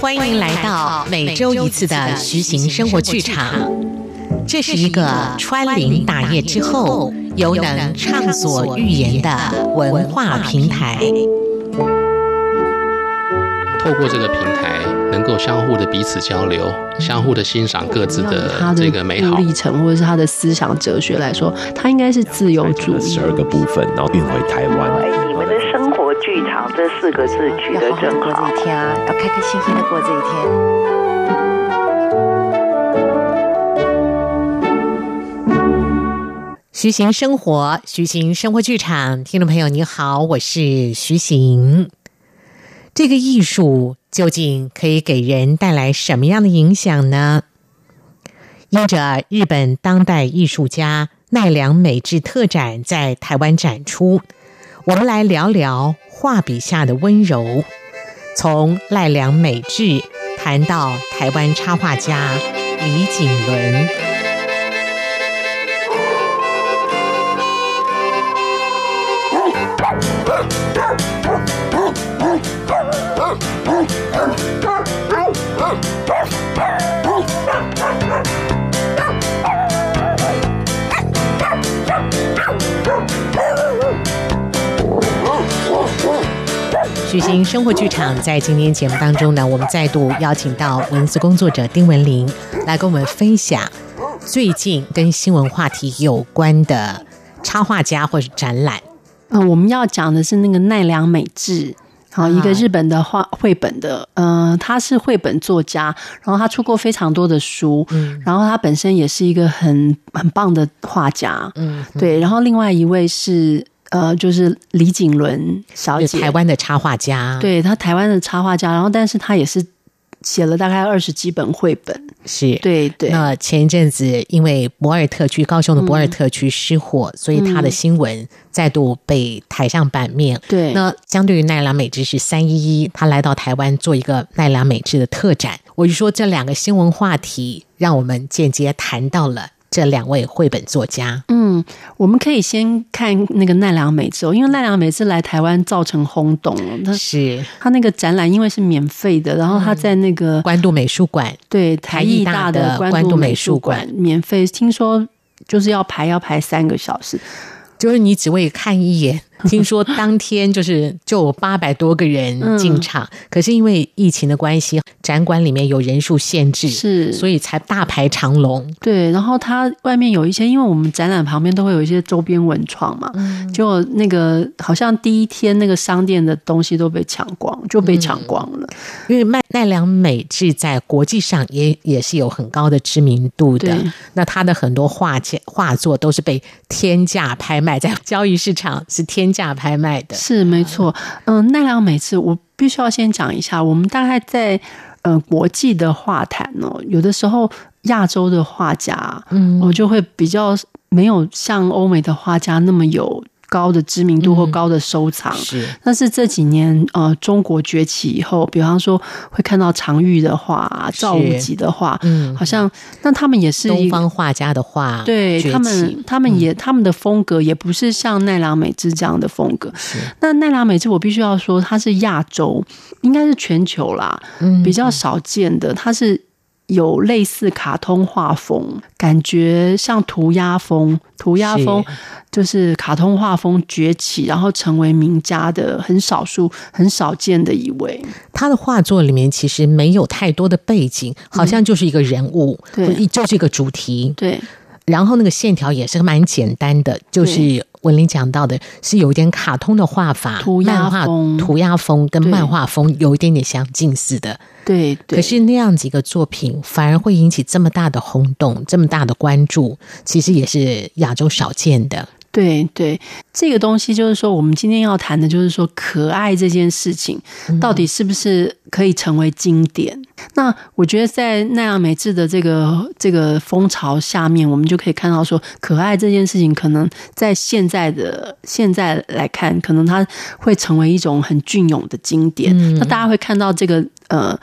欢迎来到每周一次的徐行生活剧场。这是一个穿林打叶之后，犹能畅所欲言的文化平台。透过这个平台，能够相互的彼此交流，相互的欣赏各自的这个美好历程，或者是他的思想哲学来说，他应该是自由主义。十二个部分，然后运回台湾。剧场这四个字取得真好，要开开心心的过这一天。徐行生活，徐行生活剧场，听众朋友你好，我是徐行。这个艺术究竟可以给人带来什么样的影响呢？因着日本当代艺术家奈良美智特展在台湾展出，我们来聊聊画笔下的温柔。从赖良美智谈到台湾插画家李景伦。巨星生活剧场在今天节目当中呢，我们再度邀请到文字工作者丁文玲来跟我们分享最近跟新闻话题有关的插画家或是展览。嗯，我们要讲的是那个奈良美智，好，一个日本的画绘本的，嗯、呃，他是绘本作家，然后他出过非常多的书，嗯，然后他本身也是一个很很棒的画家，嗯，对，然后另外一位是。呃，就是李景伦小姐，台湾的插画家，对，他台湾的插画家，然后但是他也是写了大概二十几本绘本，是对对。那前一阵子因为博尔特区高雄的博尔特区失火，嗯，所以他的新闻再度被抬上版面。对，那相对于奈良美智是三一一，他来到台湾做一个奈良美智的特展，我就说这两个新闻话题，让我们间接谈到了。这两位绘本作家，嗯，我们可以先看那个奈良美智，因为奈良美智来台湾造成轰动了。他是。他那个展览，因为是免费的，然后他在那个关渡美术馆，对，台艺大的关渡美术馆。免费，听说就是要排要排三个小时，就是你只为看一眼。听说当天就是就有八百多个人进场，嗯，可是因为疫情的关系，展馆里面有人数限制，是，所以才大排长龙。对，然后它外面有一些，因为我们展览旁边都会有一些周边文创嘛，嗯，就那个好像第一天那个商店的东西都被抢光，就被抢光了。嗯，因为奈奈良美智在国际上也也是有很高的知名度的，那他的很多画件画作都是被天价拍卖在交易市场，是天。价拍卖的是没错，嗯，奈良美智，我必须要先讲一下，我们大概在呃国际的画坛哦，有的时候亚洲的画家，嗯，我就会比较没有像欧美的画家那么有。高的知名度或高的收藏，嗯、是。但是这几年，呃，中国崛起以后，比方说会看到常玉的画、赵无极的画，嗯，好像那他们也是东方画家的画，对他们，他们也、嗯、他们的风格也不是像奈良美智这样的风格。是。那奈良美智，我必须要说，它是亚洲，应该是全球啦，嗯，比较少见的，它是。有类似卡通画风，感觉像涂鸦风。涂鸦风就是卡通画风崛起，然后成为名家的很少数、很少见的一位。他的画作里面其实没有太多的背景，好像就是一个人物，嗯、对，就是一个主题。对，然后那个线条也是蛮简单的，就是。文玲讲到的是有一点卡通的画法，涂鸦风，涂鸦风跟漫画风有一点点相近似的。对，对，可是那样几个作品反而会引起这么大的轰动，这么大的关注，其实也是亚洲少见的。对对，这个东西就是说，我们今天要谈的就是说，可爱这件事情到底是不是可以成为经典？嗯、那我觉得在奈良美智的这个这个风潮下面，我们就可以看到说，可爱这件事情可能在现在的现在来看，可能它会成为一种很隽永的经典。嗯、那大家会看到这个呃，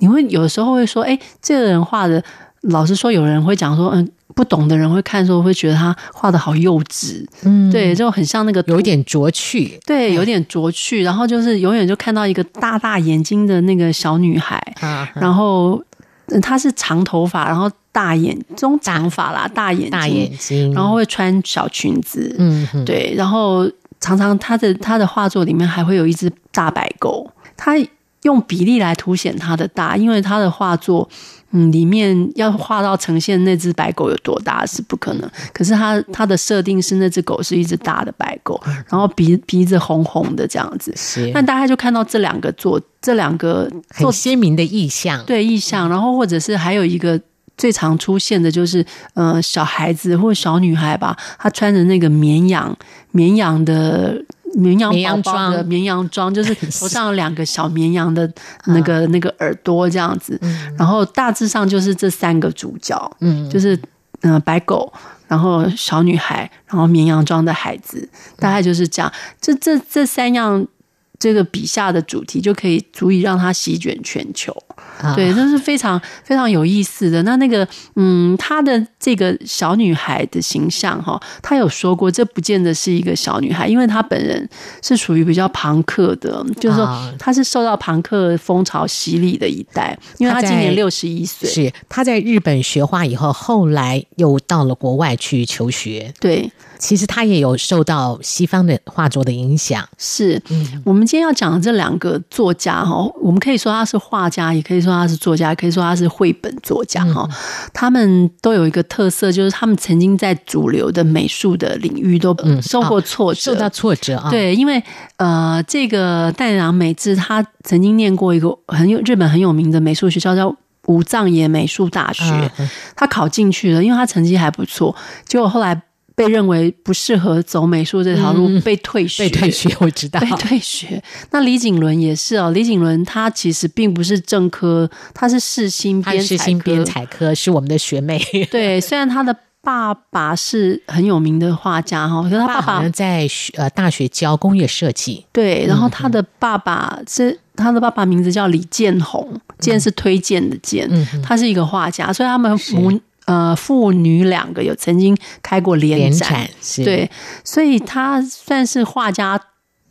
你会有时候会说，哎，这个人画的，老实说，有人会讲说，嗯。不懂的人会看的时候会觉得他画的好幼稚，嗯，对，就很像那个有一点拙趣，对，有点拙趣。然后就是永远就看到一个大大眼睛的那个小女孩，啊、然后她是长头发，然后大眼中长发啦，大眼睛。大眼睛，然后会穿小裙子，嗯，对，然后常常她的她的画作里面还会有一只大白狗，她用比例来凸显她的大，因为她的画作。嗯，里面要画到呈现那只白狗有多大是不可能。可是它它的设定是那只狗是一只大的白狗，然后鼻鼻子红红的这样子。是，那大家就看到这两个做这两个很鲜明的意象，对意象。然后或者是还有一个最常出现的就是，呃，小孩子或小女孩吧，她穿着那个绵羊绵羊的。绵羊宝宝的绵羊装，就是 头上有两个小绵羊的那个那个耳朵这样子，然后大致上就是这三个主角，嗯，就是嗯、呃、白狗，然后小女孩，然后绵羊装的孩子，大概就是这样，这这这三样。这个笔下的主题就可以足以让它席卷全球，对，这是非常非常有意思的。那那个，嗯，她的这个小女孩的形象，哈，她有说过，这不见得是一个小女孩，因为她本人是属于比较庞克的，就是说她是受到庞克风潮洗礼的一代，因为她今年六十一岁，是她在日本学画以后，后来又到了国外去求学，对。其实他也有受到西方的画作的影响。是，嗯，我们今天要讲的这两个作家哈，我们可以说他是画家，也可以说他是作家，可以说他是绘本作家哈。他们都有一个特色，就是他们曾经在主流的美术的领域都受过挫折，受到挫折啊。对，因为呃，这个戴良美智他曾经念过一个很有日本很有名的美术学校，叫武藏野美术大学。他考进去了，因为他成绩还不错，结果后来。被认为不适合走美术这条路，嗯，被退学。被退学，我知道。被退学。那李景伦也是哦，李景伦他其实并不是正科，他是世新编。世新编采科是我们的学妹。对，虽然他的爸爸是很有名的画家哈，可是他爸爸在呃大学教工业设计。对，然后他的爸爸是他的爸爸名字叫李建宏，建是推荐的建，嗯，他是一个画家，所以他们母。呃，父女两个有曾经开过联展，对，所以他算是画家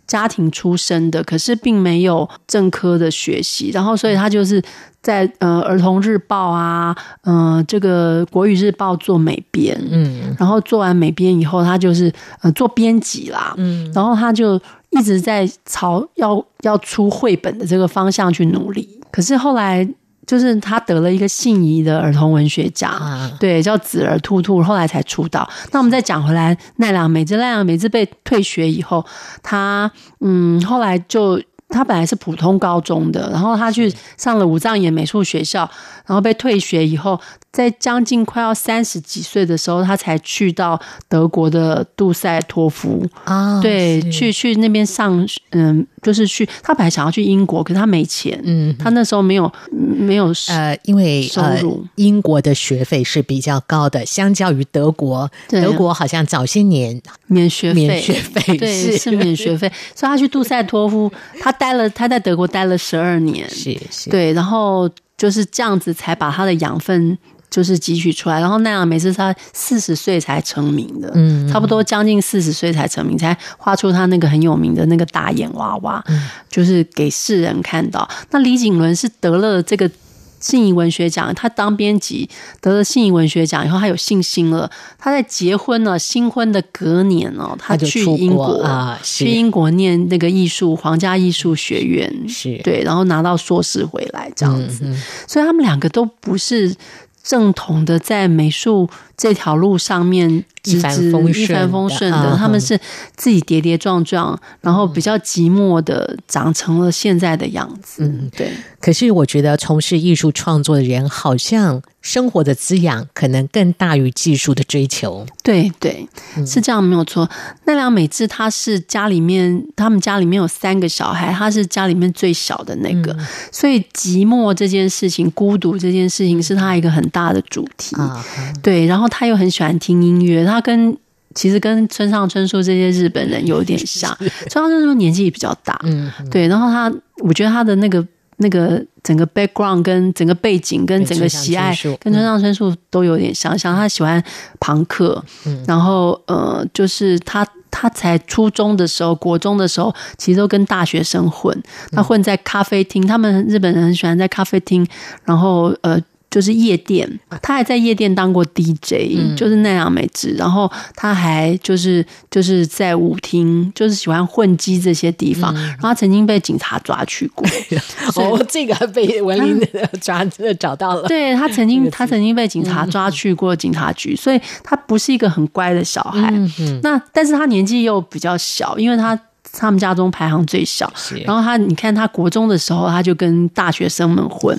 家庭出身的，可是并没有正科的学习，然后所以他就是在呃儿童日报啊，嗯、呃，这个国语日报做美编，嗯，然后做完美编以后，他就是呃做编辑啦，嗯，然后他就一直在朝要要出绘本的这个方向去努力，可是后来。就是他得了一个信宜的儿童文学奖，啊、对，叫子儿兔兔，后来才出道。那我们再讲回来，奈良美智，奈良美智被退学以后，他嗯，后来就。他本来是普通高中的，然后他去上了武藏野美术学校，然后被退学以后，在将近快要三十几岁的时候，他才去到德国的杜塞托夫。啊，对，去去那边上，嗯，就是去。他本来想要去英国，可是他没钱，嗯，他那时候没有没有呃，因为收入，呃，英国的学费是比较高的，相较于德国，德国好像早些年免学费，免学费，对，是，是免学费，所以他去杜塞托夫，他。待了，他在德国待了十二年，是是，对，然后就是这样子才把他的养分就是汲取出来。然后奈良美智他四十岁才成名的，嗯，差不多将近四十岁才成名，才画出他那个很有名的那个大眼娃娃，嗯，就是给世人看到。那李景伦是得了这个。信谊文学奖，他当编辑得了信谊文学奖以后，他有信心了。他在结婚了新婚的隔年哦，他去英国啊，去英国念那个艺术皇家艺术学院，是对，然后拿到硕士回来这样子。嗯嗯，所以他们两个都不是。正统的在美术这条路上面一帆风顺的，一帆风顺的，他们是自己跌跌撞撞，然后比较寂寞的长成了现在的样子。嗯，对。可是我觉得从事艺术创作的人，好像生活的滋养可能更大于技术的追求。对对，是这样没有错。奈良美智她是家里面，他们家里面有三个小孩，她是家里面最小的那个，嗯、所以寂寞这件事情、孤独这件事情是她一个很大的主题。啊、对，然后她又很喜欢听音乐，他跟其实跟村上春树这些日本人有点像。村上春树年纪也比较大，嗯，对，然后他，我觉得他的那个。那个整个 background 跟整个背景跟整个喜爱跟村上春树都有点像，像他喜欢朋克，嗯、然后呃，就是他他才初中的时候、国中的时候，其实都跟大学生混，他混在咖啡厅，他们日本人很喜欢在咖啡厅，然后呃。就是夜店，他还在夜店当过 DJ，、嗯、就是奈良美智。然后他还就是就是在舞厅，就是喜欢混迹这些地方。嗯、然后他曾经被警察抓去过。哦，这个被文林抓找到了。对，他曾经他曾经被警察抓去过警察局，所以他不是一个很乖的小孩。嗯嗯、那但是他年纪又比较小，因为他。他们家中排行最小，然后他，你看他国中的时候，他就跟大学生们混，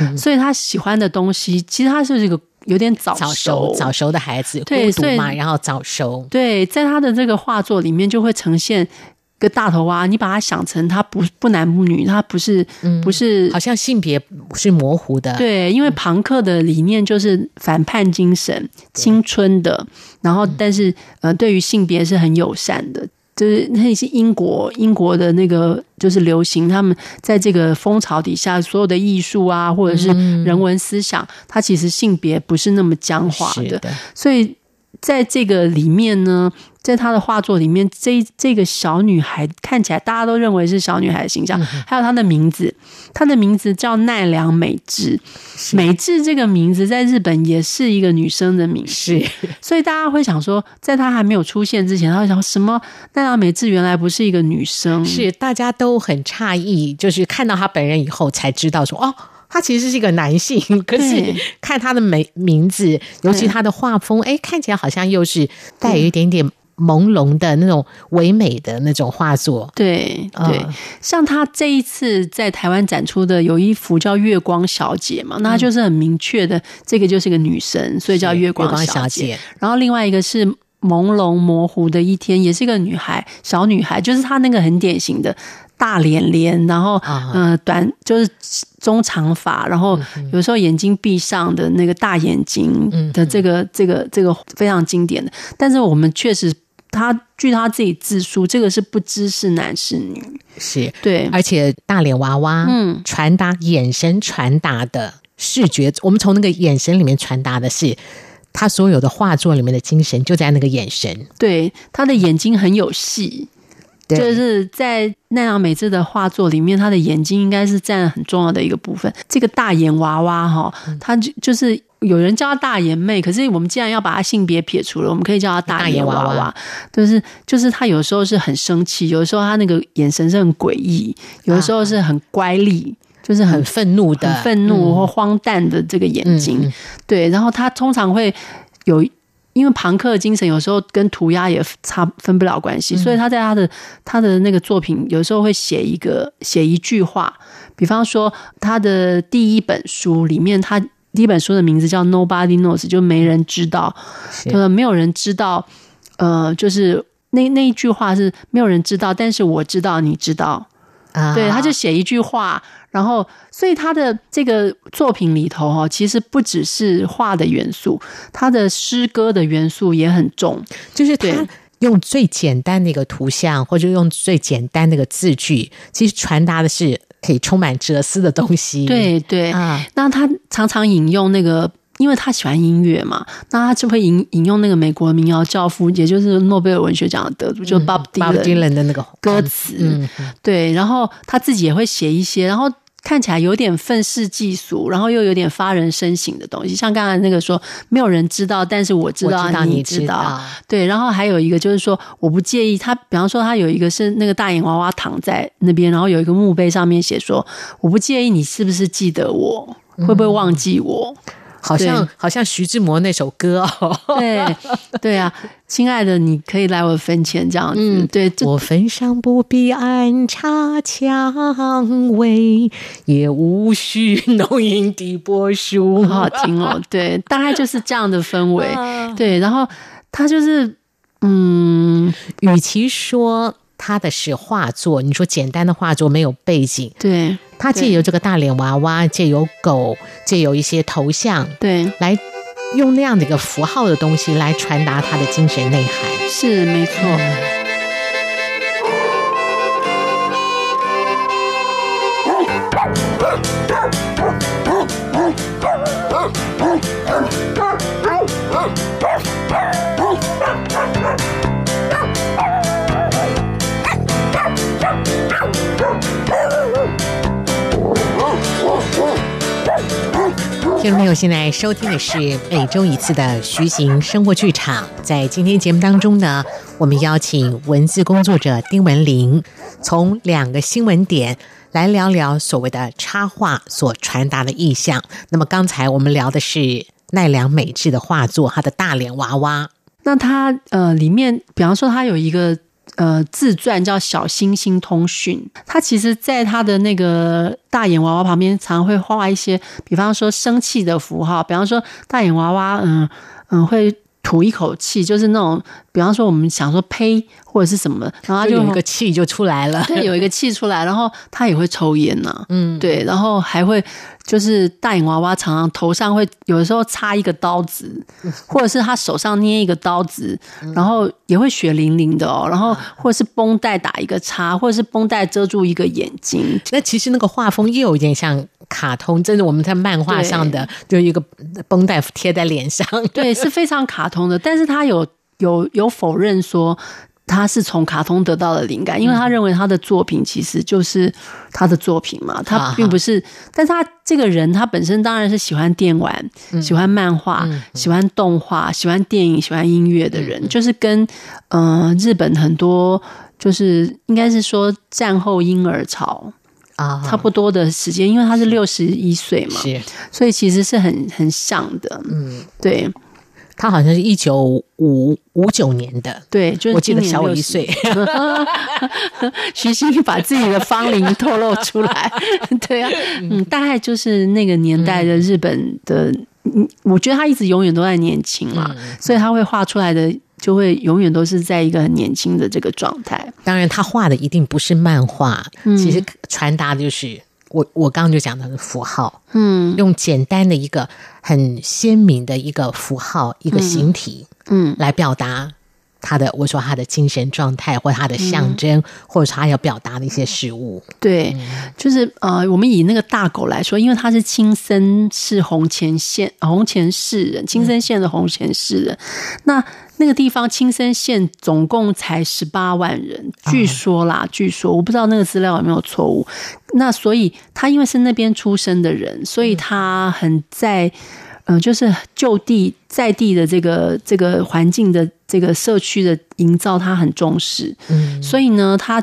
嗯、所以他喜欢的东西，其实他是一个有点早熟、早熟，的孩子，对，孤独嘛，然后早熟，对，在他的这个画作里面就会呈现个大头娃，你把他想成他不不男不女，他不是、嗯、不是，好像性别是模糊的，对，因为庞克的理念就是反叛精神、青春的，然后但是呃，对于性别是很友善的。就是那些英国英国的那个就是流行，他们在这个风潮底下，所有的艺术啊，或者是人文思想，它其实性别不是那么僵化的，所以在这个里面呢。在他的画作里面，这这个小女孩看起来大家都认为是小女孩的形象，还有她的名字，她的名字叫奈良美智。美智这个名字在日本也是一个女生的名字，所以大家会想说，在她还没有出现之前，她会想什么？奈良美智原来不是一个女生，是大家都很诧异，就是看到她本人以后才知道说，哦，她其实是一个男性。可是看她的美名字，尤其她的画风，哎，看起来好像又是带有一点点。朦胧的那种唯美的那种画作，对对，像他这一次在台湾展出的有一幅叫《月光小姐》嘛，那他就是很明确的，这个就是个女神，所以叫月光小姐。然后另外一个是朦胧模糊的一天，也是一个女孩，小女孩，就是她那个很典型的大脸脸，然后嗯、呃，短就是中长发，然后有时候眼睛闭上的那个大眼睛的这个这个这个非常经典的，但是我们确实。他据他自己自述，这个是不知是男是女，是对，而且大脸娃娃，嗯，传达眼神传达的视觉，我们从那个眼神里面传达的是他所有的画作里面的精神，就在那个眼神。对，他的眼睛很有戏，对就是在奈良美智的画作里面，他的眼睛应该是占很重要的一个部分。这个大眼娃娃哈，他就就是。有人叫她大眼妹，可是我们既然要把她性别撇除了，我们可以叫她大眼娃娃。娃娃就是就是她有时候是很生气，有的时候她那个眼神是很诡异，有的时候是很乖戾，啊、就是很愤怒的、愤怒或荒诞的这个眼睛。嗯、对，然后她通常会有，因为庞克的精神有时候跟涂鸦也差分不了关系，嗯、所以他在他的他的那个作品有时候会写一个写一句话，比方说他的第一本书里面他。第一本书的名字叫 Nobody Knows，就没人知道。他说没有人知道，呃，就是那那一句话是没有人知道，但是我知道，你知道。啊，对，他就写一句话，然后，所以他的这个作品里头哈，其实不只是画的元素，他的诗歌的元素也很重，就是他用最简单的一个图像，或者用最简单的一个字句，其实传达的是。可以充满哲思的东西，对对啊。那他常常引用那个，因为他喜欢音乐嘛，那他就会引引用那个美国民谣教父，也就是诺贝尔文学奖的得主，就 Bob Dylan 的那个歌词。嗯，对。然后他自己也会写一些，然后。看起来有点愤世嫉俗，然后又有点发人深省的东西，像刚才那个说没有人知道，但是我知道，知道你知道，对。然后还有一个就是说，我不介意他，比方说他有一个是那个大眼娃娃躺在那边，然后有一个墓碑上面写说，我不介意你是不是记得我，会不会忘记我。嗯好像好像徐志摩那首歌哦，对对啊，亲爱的，你可以来我坟前这样子，嗯、对，我坟上不必安插蔷薇，也无需浓荫的柏树，好好听哦，对，大概就是这样的氛围，啊、对，然后他就是，嗯，与其说。他的是画作，你说简单的画作没有背景，对，他借由这个大脸娃娃，借由狗，借由一些头像，对，来用那样的一个符号的东西来传达他的精神内涵，是没错。听众朋友，现在收听的是每周一次的徐行生活剧场。在今天节目当中呢，我们邀请文字工作者丁文玲，从两个新闻点来聊聊所谓的插画所传达的意象。那么刚才我们聊的是奈良美智的画作，他的大脸娃娃。那他呃，里面比方说他有一个。呃，自传叫《小星星通讯》，他其实在他的那个大眼娃娃旁边，常会画一些，比方说生气的符号，比方说大眼娃娃，嗯嗯，会吐一口气，就是那种，比方说我们想说呸或者是什么，然后他就，就有一个气就出来了，对，有一个气出来，然后他也会抽烟呢、啊，嗯，对，然后还会。就是大眼娃娃常常头上会有的时候插一个刀子，或者是他手上捏一个刀子，然后也会血淋淋的哦。然后或者是绷带打一个叉，或者是绷带遮住一个眼睛。那其实那个画风又有一点像卡通，真的我们在漫画上的，就一个绷带贴在脸上，对，是非常卡通的。但是他有有有否认说。他是从卡通得到的灵感，因为他认为他的作品其实就是他的作品嘛，他并不是。但是他这个人，他本身当然是喜欢电玩、喜欢漫画、喜欢动画、喜欢电影、喜欢音乐的人，就是跟嗯日本很多就是应该是说战后婴儿潮啊。差不多的时间，因为他是六十一岁嘛，所以其实是很很像的。嗯，对。他好像是一九五五九年的，对，就是我记得小我一岁。徐熙把自己的芳龄透露出来，对啊，嗯，大概就是那个年代的日本的，嗯，我觉得他一直永远都在年轻嘛，嗯，所以他会画出来的就会永远都是在一个很年轻的这个状态。当然，他画的一定不是漫画，嗯，其实传达的就是。我我刚刚就讲到的符号，嗯，用简单的一个很鲜明的一个符号，一个形体，嗯，来表达他的，我说他的精神状态，或他的象征，嗯、或者他要表达的一些事物。对，嗯、就是呃，我们以那个大狗来说，因为他是青森市弘前县弘前市人，青森县的弘前市人，嗯、那。那个地方青森县总共才十八万人，据说啦，哦、据说我不知道那个资料有没有错误。那所以他因为是那边出生的人，所以他很在，嗯、呃，就是就地在地的这个这个环境的这个社区的营造，他很重视。嗯，所以呢，他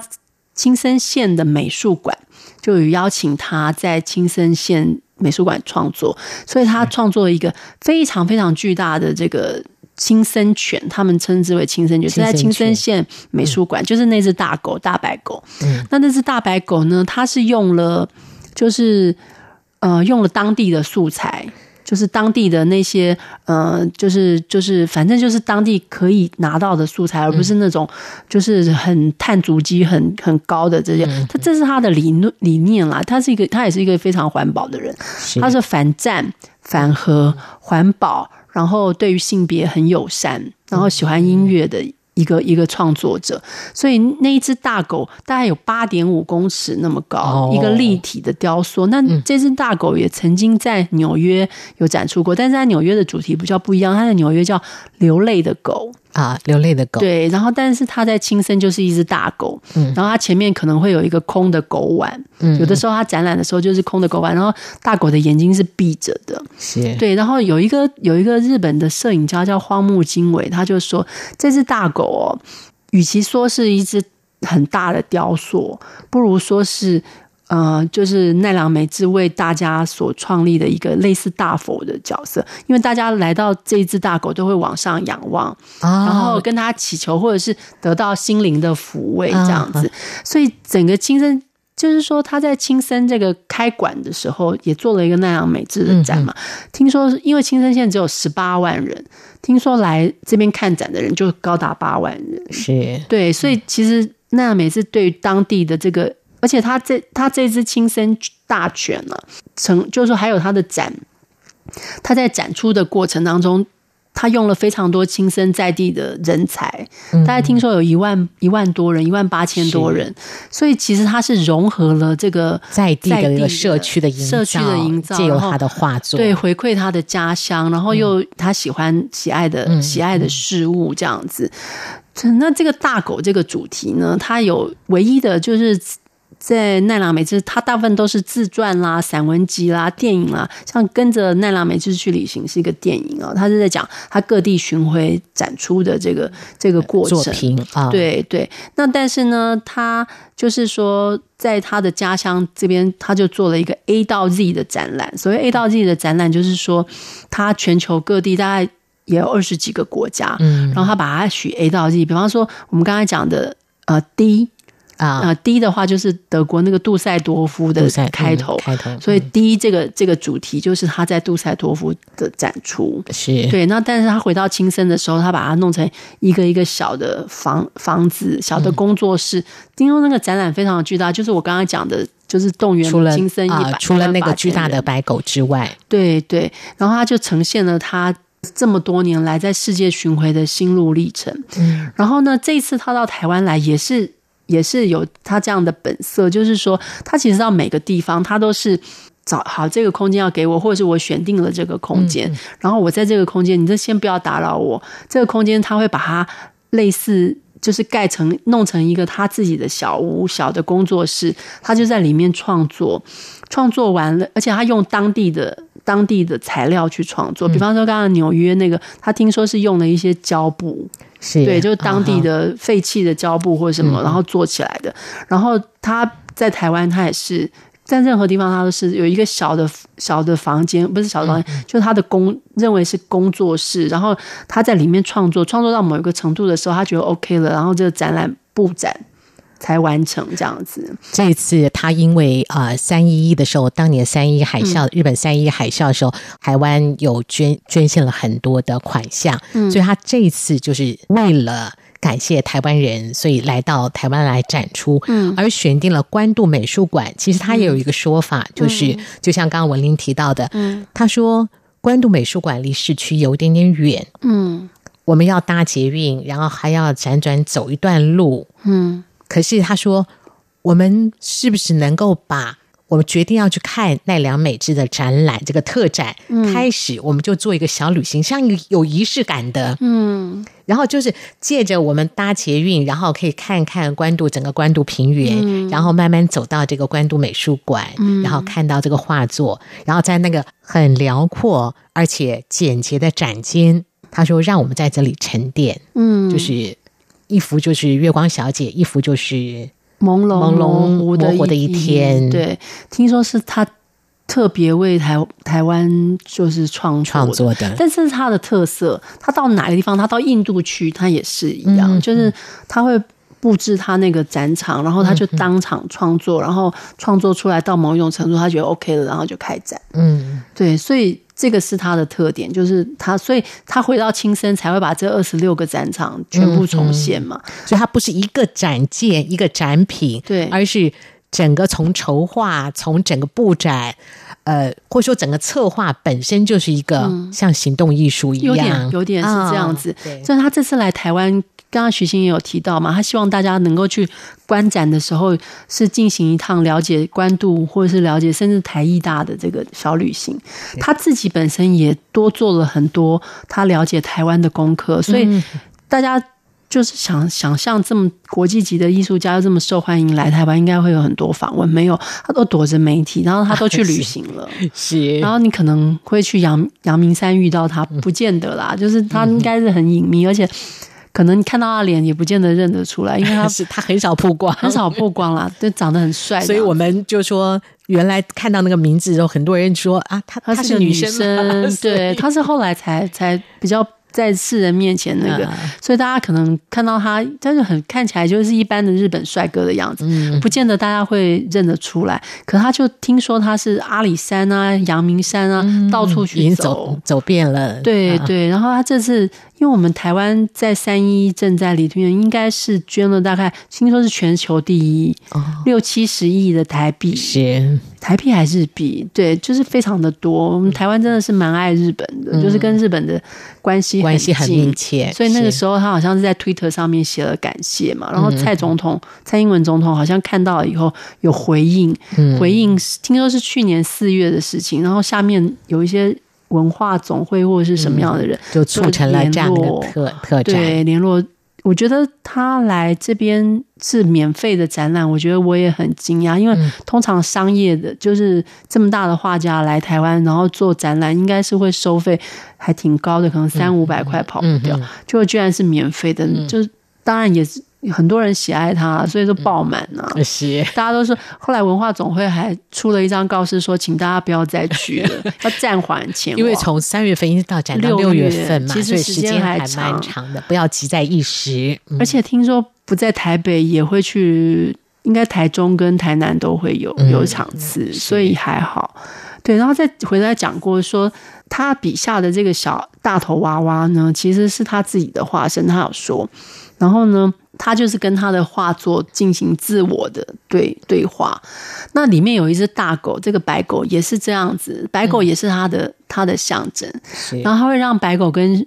青森县的美术馆就有邀请他在青森县美术馆创作，所以他创作了一个非常非常巨大的这个。青森犬，他们称之为青森犬，是在青森县美术馆，就是那只大狗，大白狗。嗯，那那只大白狗呢？它是用了，就是呃，用了当地的素材，就是当地的那些呃，就是就是，反正就是当地可以拿到的素材，而不是那种就是很碳足迹很很高的这些。它这是他的理论理念啦，他是一个，他也是一个非常环保的人，他是反战、反核、环保。然后对于性别很友善，然后喜欢音乐的一个一个创作者，所以那一只大狗大概有八点五公尺那么高，一个立体的雕塑。那这只大狗也曾经在纽约有展出过，但是在纽约的主题比较不一样，它在纽约叫流泪的狗。啊，流泪的狗。对，然后但是它在亲生就是一只大狗，嗯，然后它前面可能会有一个空的狗碗，嗯，有的时候它展览的时候就是空的狗碗，然后大狗的眼睛是闭着的，是，对，然后有一个有一个日本的摄影家叫荒木经惟，他就说这只大狗哦，与其说是一只很大的雕塑，不如说是。呃，就是奈良美智为大家所创立的一个类似大佛的角色，因为大家来到这一只大狗都会往上仰望，哦、然后跟他祈求，或者是得到心灵的抚慰这样子。哦、所以整个亲生，就是说他在青森这个开馆的时候，也做了一个奈良美智的展嘛。嗯、听说因为青森县只有十八万人，听说来这边看展的人就高达八万人，是对，所以其实奈良美智对于当地的这个。而且他这他这只青森大犬呢、啊，成就是说还有他的展，他在展出的过程当中，他用了非常多青森在地的人才，大家听说有一万一万多人，一万八千多人，所以其实他是融合了这个在地的一个社区的营造，社区的营造，借由他的画作，对，回馈他的家乡，然后又他喜欢喜爱的喜爱的事物这样子。那这个大狗这个主题呢，它有唯一的就是。在奈良美智，他大部分都是自传啦、散文集啦、电影啦。像跟着奈良美智去旅行是一个电影哦，他是在讲他各地巡回展出的这个这个过程。作品啊，对对。那但是呢，他就是说，在他的家乡这边，他就做了一个 A 到 Z 的展览。所谓 A 到 Z 的展览，就是说他全球各地大概也有二十几个国家，嗯，然后他把它取 A 到 Z。比方说，我们刚才讲的呃 D。啊、呃、，D 的话就是德国那个杜塞多夫的开头，开头，所以 D 这个这个主题就是他在杜塞多夫的展出，是对。那但是他回到青森的时候，他把它弄成一个一个小的房房子、小的工作室。听说那个展览非常的巨大，就是我刚刚讲的，就是动员金森一百、呃，除了那个巨大的白狗之外，对对。然后他就呈现了他这么多年来在世界巡回的心路历程。嗯，然后呢，这一次他到台湾来也是。也是有他这样的本色，就是说，他其实到每个地方，他都是找好这个空间要给我，或者是我选定了这个空间，嗯、然后我在这个空间，你就先不要打扰我。这个空间他会把它类似，就是盖成弄成一个他自己的小屋、小的工作室，他就在里面创作，创作完了，而且他用当地的当地的材料去创作，比方说刚刚纽约那个，他听说是用了一些胶布。是对，就是当地的废弃的胶布或者什么，然后做起来的。然后他在台湾，他也是在任何地方，他都是有一个小的小的房间，不是小的房间，就是他的工认为是工作室。然后他在里面创作，创作到某一个程度的时候，他觉得 OK 了，然后这个展览布展。才完成这样子。这一次他因为啊三一一的时候，当年三一海啸，日本三一海啸的时候，台湾有捐捐献了很多的款项，嗯，所以他这一次就是为了感谢台湾人，所以来到台湾来展出，嗯，而选定了关渡美术馆。其实他也有一个说法，就是就像刚刚文玲提到的，嗯，他说关渡美术馆离市区有一点点远，嗯，我们要搭捷运，然后还要辗转走一段路，嗯。可是他说，我们是不是能够把我们决定要去看奈良美智的展览这个特展开始，我们就做一个小旅行，像有仪式感的，嗯，然后就是借着我们搭捷运，然后可以看看关渡整个关渡平原，然后慢慢走到这个关渡美术馆，然后看到这个画作，然后在那个很辽阔而且简洁的展间，他说让我们在这里沉淀，嗯，就是。一幅就是月光小姐，一幅就是朦胧朦胧模糊的一天。对，听说是他特别为台台湾就是创创作的，但是他的特色，他到哪个地方，他到印度去，他也是一样，嗯、就是他会布置他那个展场，然后他就当场创作，嗯、然后创作出来到某一种程度，他觉得 OK 了，然后就开展。嗯，对，所以。这个是他的特点，就是他，所以他回到青森才会把这二十六个展场全部重现嘛。嗯、所以它不是一个展件、一个展品，对，而是整个从筹划、从整个布展，呃，或者说整个策划本身就是一个像行动艺术一样，嗯、有点有点是这样子。哦、所以他这次来台湾。刚刚徐星也有提到嘛，他希望大家能够去观展的时候是进行一趟了解关渡，或者是了解甚至台艺大的这个小旅行。他自己本身也多做了很多他了解台湾的功课，所以大家就是想想象这么国际级的艺术家又这么受欢迎来台湾，应该会有很多访问。没有，他都躲着媒体，然后他都去旅行了。是，然后你可能会去阳阳明山遇到他，不见得啦，就是他应该是很隐秘，而且。可能你看到他脸也不见得认得出来，因为他 是他很少曝光，很少曝光啦，就长得很帅。所以我们就说，原来看到那个名字的时候，很多人说啊，他他是女生，对，他是后来才才比较。在世人面前那个，嗯、所以大家可能看到他，但是很看起来就是一般的日本帅哥的样子，嗯、不见得大家会认得出来。可他就听说他是阿里山啊、阳明山啊，嗯、到处去走，走遍了。对对，然后他这次，因为我们台湾在三一震灾里面，应该是捐了大概听说是全球第一，哦、六七十亿的台币。是。台币还是币对，就是非常的多。我们台湾真的是蛮爱日本的，嗯、就是跟日本的关系关系很密切。所以那个时候他好像是在 Twitter 上面写了感谢嘛，然后蔡总统、嗯、蔡英文总统好像看到了以后有回应，嗯、回应听说是去年四月的事情，然后下面有一些文化总会或者是什么样的人，嗯、就促成了这样的特特展，对，联络。我觉得他来这边是免费的展览，我觉得我也很惊讶，因为通常商业的，就是这么大的画家来台湾，然后做展览，应该是会收费还挺高的，可能三五百块跑不掉，就居然是免费的，就是当然也是。很多人喜爱他，所以说爆满啊！是，大家都说。后来文化总会还出了一张告示，说请大家不要再去了，要暂缓前往。因为从三月份一直到展到六月份嘛，其实时间还蛮长的，不要急在一时。而且听说不在台北也会去，应该台中跟台南都会有有场次，所以还好。对，然后再回来讲过说，他笔下的这个小大头娃娃呢，其实是他自己的化身。他有说，然后呢，他就是跟他的画作进行自我的对对话。那里面有一只大狗，这个白狗也是这样子，白狗也是他的、嗯、他的象征。然后他会让白狗跟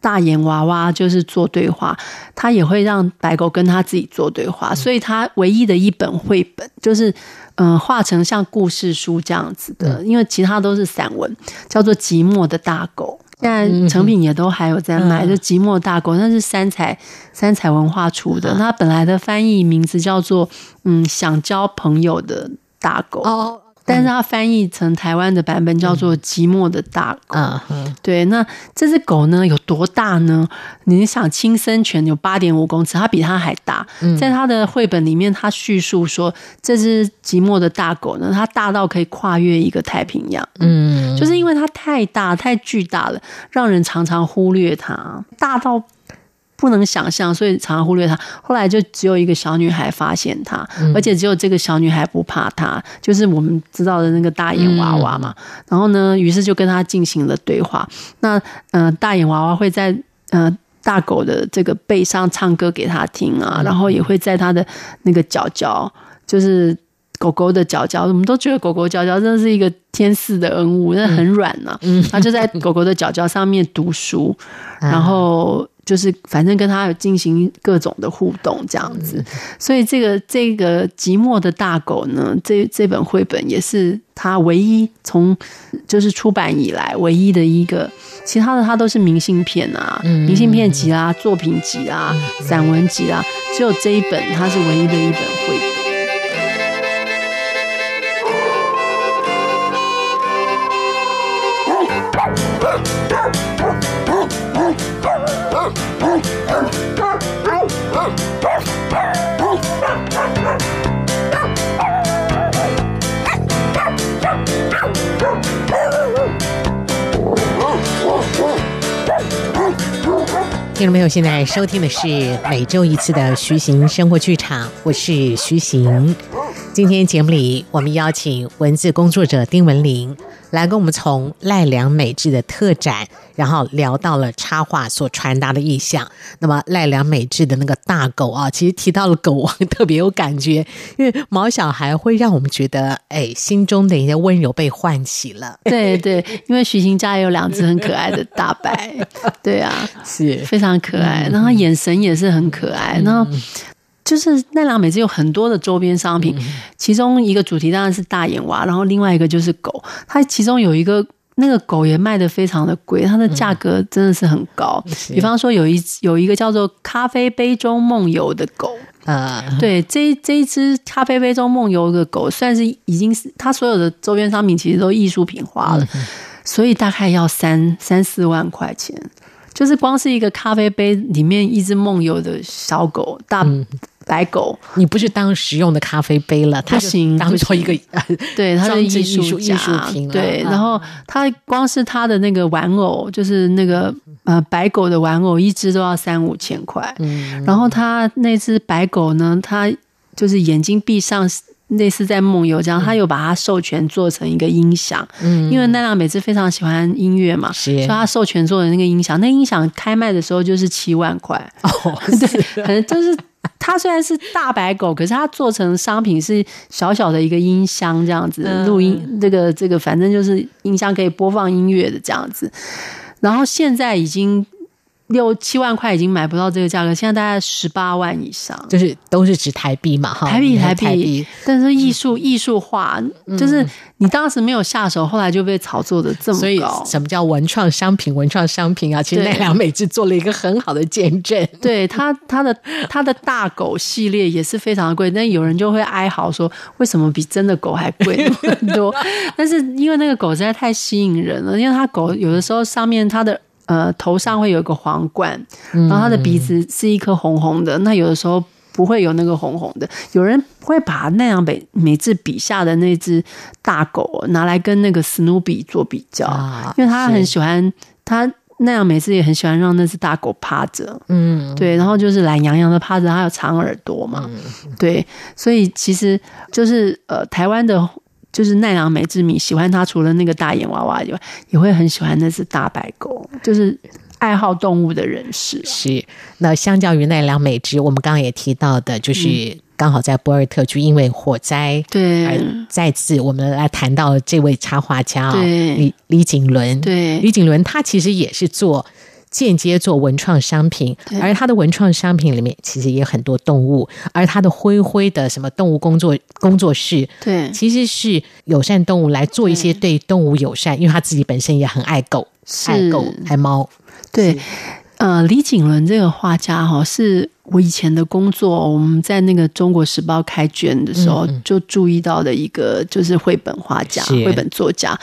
大眼娃娃就是做对话，他也会让白狗跟他自己做对话。所以他唯一的一本绘本就是嗯画成像故事书这样子的，因为其他都是散文，叫做《寂寞的大狗》。现在成品也都还有在卖，就《即墨大狗》，那是三彩三彩文化出的。它本来的翻译名字叫做“嗯，想交朋友的大狗”。哦。但是它翻译成台湾的版本叫做《寂寞的大狗》。嗯，对。那这只狗呢，有多大呢？你想，青森犬有八点五公尺，它比它还大。在它的绘本里面，它叙述说，这只寂寞的大狗呢，它大到可以跨越一个太平洋。嗯，就是因为它太大、太巨大了，让人常常忽略它。大到。不能想象，所以常常忽略他。后来就只有一个小女孩发现他，嗯、而且只有这个小女孩不怕他，就是我们知道的那个大眼娃娃嘛。嗯、然后呢，于是就跟他进行了对话。那呃，大眼娃娃会在呃大狗的这个背上唱歌给他听啊，嗯、然后也会在他的那个脚脚，就是狗狗的脚脚，我们都觉得狗狗脚脚真的是一个天赐的恩物，真的很软呢、啊。嗯，他就在狗狗的脚脚上面读书，嗯、然后。就是反正跟他有进行各种的互动这样子，所以这个这个寂寞的大狗呢，这这本绘本也是他唯一从就是出版以来唯一的一个，其他的他都是明信片啊、明信片集啊、作品集啊、散文集啊，只有这一本它是唯一的一本绘本。听众朋友，现在收听的是每周一次的徐行生活剧场，我是徐行。今天节目里，我们邀请文字工作者丁文玲。来跟我们从赖良美智的特展，然后聊到了插画所传达的意象。那么赖良美智的那个大狗啊，其实提到了狗王特别有感觉，因为毛小孩会让我们觉得，哎，心中的一些温柔被唤起了。对对，因为徐行家也有两只很可爱的大白，对啊，是非常可爱，然后眼神也是很可爱，然后。就是奈良美智有很多的周边商品，其中一个主题当然是大眼娃，然后另外一个就是狗。它其中有一个那个狗也卖的非常的贵，它的价格真的是很高。比方说有一有一个叫做咖啡杯中梦游的狗，啊，对，这这一只咖啡杯中梦游的狗算是已经是它所有的周边商品其实都艺术品化了，所以大概要三三四万块钱，就是光是一个咖啡杯里面一只梦游的小狗大。白狗，你不是当实用的咖啡杯了，它行当做一个 对，它是艺术艺术品。对，然后它光是它的那个玩偶，就是那个呃白狗的玩偶，一只都要三五千块。嗯，然后它那只白狗呢，它就是眼睛闭上，类似在梦游这样。他又把它授权做成一个音响，嗯，因为奈良美智非常喜欢音乐嘛，是所以他授权做的那个音响，那音响开卖的时候就是七万块。哦，对，可能就是。它虽然是大白狗，可是它做成商品是小小的一个音箱这样子，录音这个这个，反正就是音箱可以播放音乐的这样子。然后现在已经六七万块已经买不到这个价格，现在大概十八万以上，就是都是指台币嘛，哈，台币台币，但是艺术艺术化，就是你当时没有下手，后来就被炒作的这么高。所以什么叫文创商品？文创商品啊，其实奈良美智做了一个很好的见证。对他，他的他的大狗系列也是非常的贵，但有人就会哀嚎说，为什么比真的狗还贵很多？但是因为那个狗实在太吸引人了，因为它狗有的时候上面它的。呃，头上会有一个皇冠，然后他的鼻子是一颗红红的。嗯、那有的时候不会有那个红红的。有人会把奈良美美智笔下的那只大狗拿来跟那个史努比做比较，啊、因为他很喜欢他奈良美智也很喜欢让那只大狗趴着，嗯，对，然后就是懒洋洋的趴着，它有长耳朵嘛，嗯、对，所以其实就是呃，台湾的。就是奈良美智迷喜欢他，除了那个大眼娃娃以外，也会很喜欢那只大白狗。就是爱好动物的人士。是，那相较于奈良美智，我们刚刚也提到的，就是刚好在博尔特区因为火灾，对，而再次我们来谈到这位插画家对李李景伦。对，李景伦他其实也是做。间接做文创商品，而他的文创商品里面其实也有很多动物，而他的灰灰的什么动物工作工作室，对，其实是友善动物来做一些对动物友善，因为他自己本身也很爱狗，爱狗爱猫，对。呃，李景伦这个画家哈，是我以前的工作，我们在那个《中国时报》开卷的时候就注意到的一个，就是绘本画家、绘、嗯、本作家。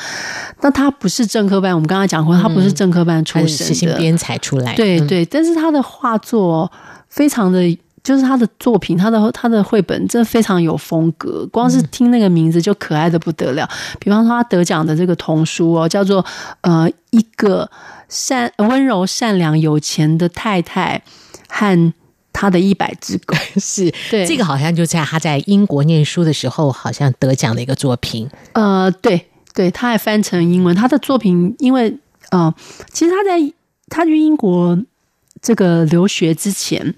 那他不是正科班，我们刚刚讲过，他不是正科班出身的，新编采出来。对对，但是他的画作非常的，就是他的作品，他的他的绘本真的非常有风格，光是听那个名字就可爱的不得了。比方说他得奖的这个童书哦，叫做呃一个。善温柔、善良、有钱的太太和他的一百只狗，是对这个好像就在他在英国念书的时候，好像得奖的一个作品。呃，对对，他还翻成英文。他的作品，因为呃，其实他在他去英国这个留学之前，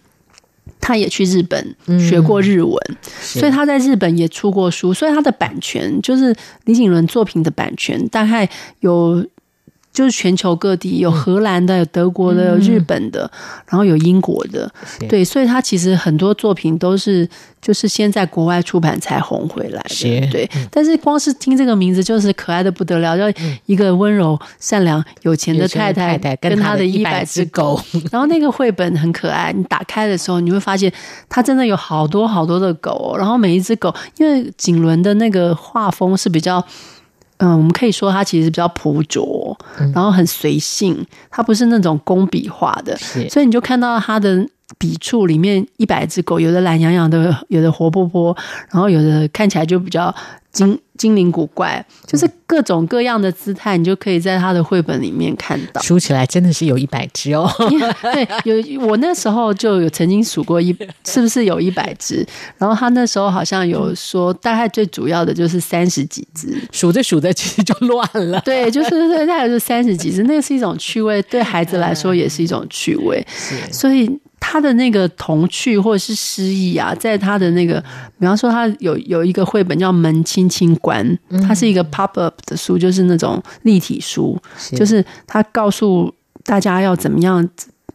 他也去日本学过日文，嗯、所以他在日本也出过书。所以他的版权就是李景伦作品的版权，大概有。就是全球各地有荷兰的、有德国的、有日本的，然后有英国的，对，所以他其实很多作品都是就是先在国外出版才红回来的，对。但是光是听这个名字就是可爱的不得了，要一个温柔、善良、有钱的太太跟他的一百只狗，然后那个绘本很可爱，你打开的时候你会发现它真的有好多好多的狗，然后每一只狗，因为瑾伦的那个画风是比较。嗯，我们可以说它其实比较朴拙，然后很随性，它不是那种工笔画的，所以你就看到它的笔触里面一百只狗，有的懒洋洋的，有的活泼泼，然后有的看起来就比较。精精灵古怪，就是各种各样的姿态，你就可以在他的绘本里面看到。数起来真的是有一百只哦。对，有我那时候就有曾经数过一，是不是有一百只？然后他那时候好像有说，大概最主要的就是三十几只，数着数着其实就乱了。对，就是对，大概是三十几只，那是一种趣味，对孩子来说也是一种趣味。所以。他的那个童趣或者是诗意啊，在他的那个，比方说他有有一个绘本叫《门轻轻关》，它是一个 pop up 的书，就是那种立体书，就是他告诉大家要怎么样。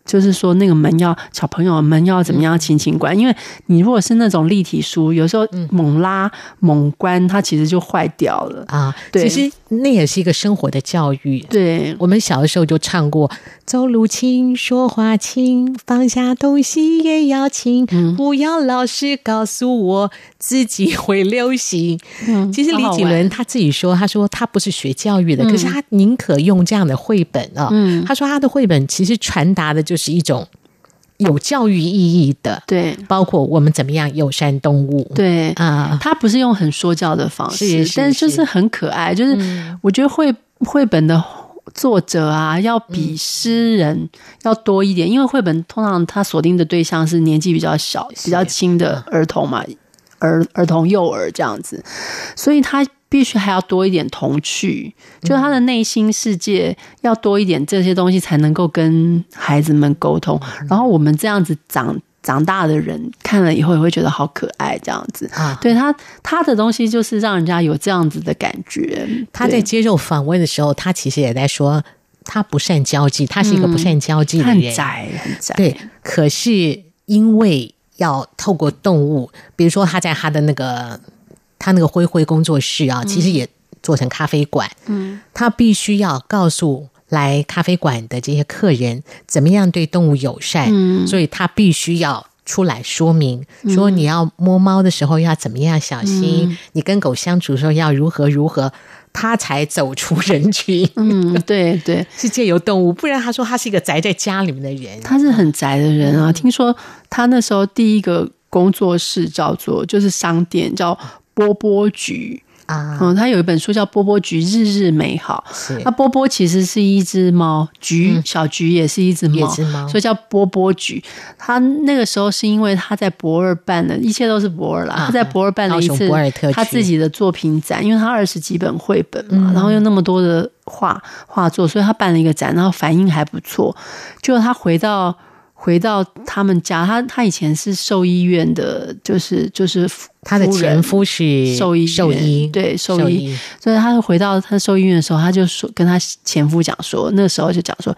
就是说，那个门要小朋友门要怎么样轻轻关？因为你如果是那种立体书，有时候猛拉猛关，它其实就坏掉了啊。对，其实那也是一个生活的教育。对，我们小的时候就唱过“走路轻，说话轻，放下东西也要轻，不要老是告诉我自己会流行。”嗯，其实李景伦他自己说，他说他不是学教育的，可是他宁可用这样的绘本啊。嗯，他说他的绘本其实传达的就。就是一种有教育意义的，对，包括我们怎么样友善动物，对。啊，他不是用很说教的方式，是是是，但是就是很可爱。就是我觉得绘绘本的作者啊，要比诗人要多一点，因为绘本通常他锁定的对象是年纪比较小、比较轻的儿童嘛，儿儿童、幼儿这样子，所以他。必须还要多一点童趣，就他的内心世界要多一点这些东西，才能够跟孩子们沟通。然后我们这样子长长大的人看了以后也会觉得好可爱，这样子啊。对他他的东西就是让人家有这样子的感觉。他在接受访问的时候，他其实也在说。他不善交际，他是一个不善交际的人，很宅，很宅。对，可是因为要透过动物，比如说他在他的那个他那个灰灰工作室啊，其实也做成咖啡馆，嗯，他必须要告诉来咖啡馆的这些客人怎么样对动物友善，嗯，所以他必须要。出来说明说，你要摸猫的时候要怎么样小心，嗯、你跟狗相处的时候要如何如何，他才走出人群。嗯，对对，是借由动物，不然他说他是一个宅在家里面的人，他是很宅的人啊。嗯、听说他那时候第一个工作室叫做就是商店叫波波菊。啊，嗯，他有一本书叫《波波菊日日美好》。是，那波波其实是一只猫，菊小菊也是一只猫，所以叫波波菊。他那个时候是因为他在博尔办的，一切都是博尔啦。他在博尔办了一次他自己的作品展，因为他二十几本绘本嘛，然后又那么多的画画作，所以他办了一个展，然后反应还不错。就他回到。回到他们家，他他以前是兽医院的，就是就是他的前夫是兽医兽医，对兽医，所以他回到他兽医院的时候，他就说跟他前夫讲说，那个时候就讲说，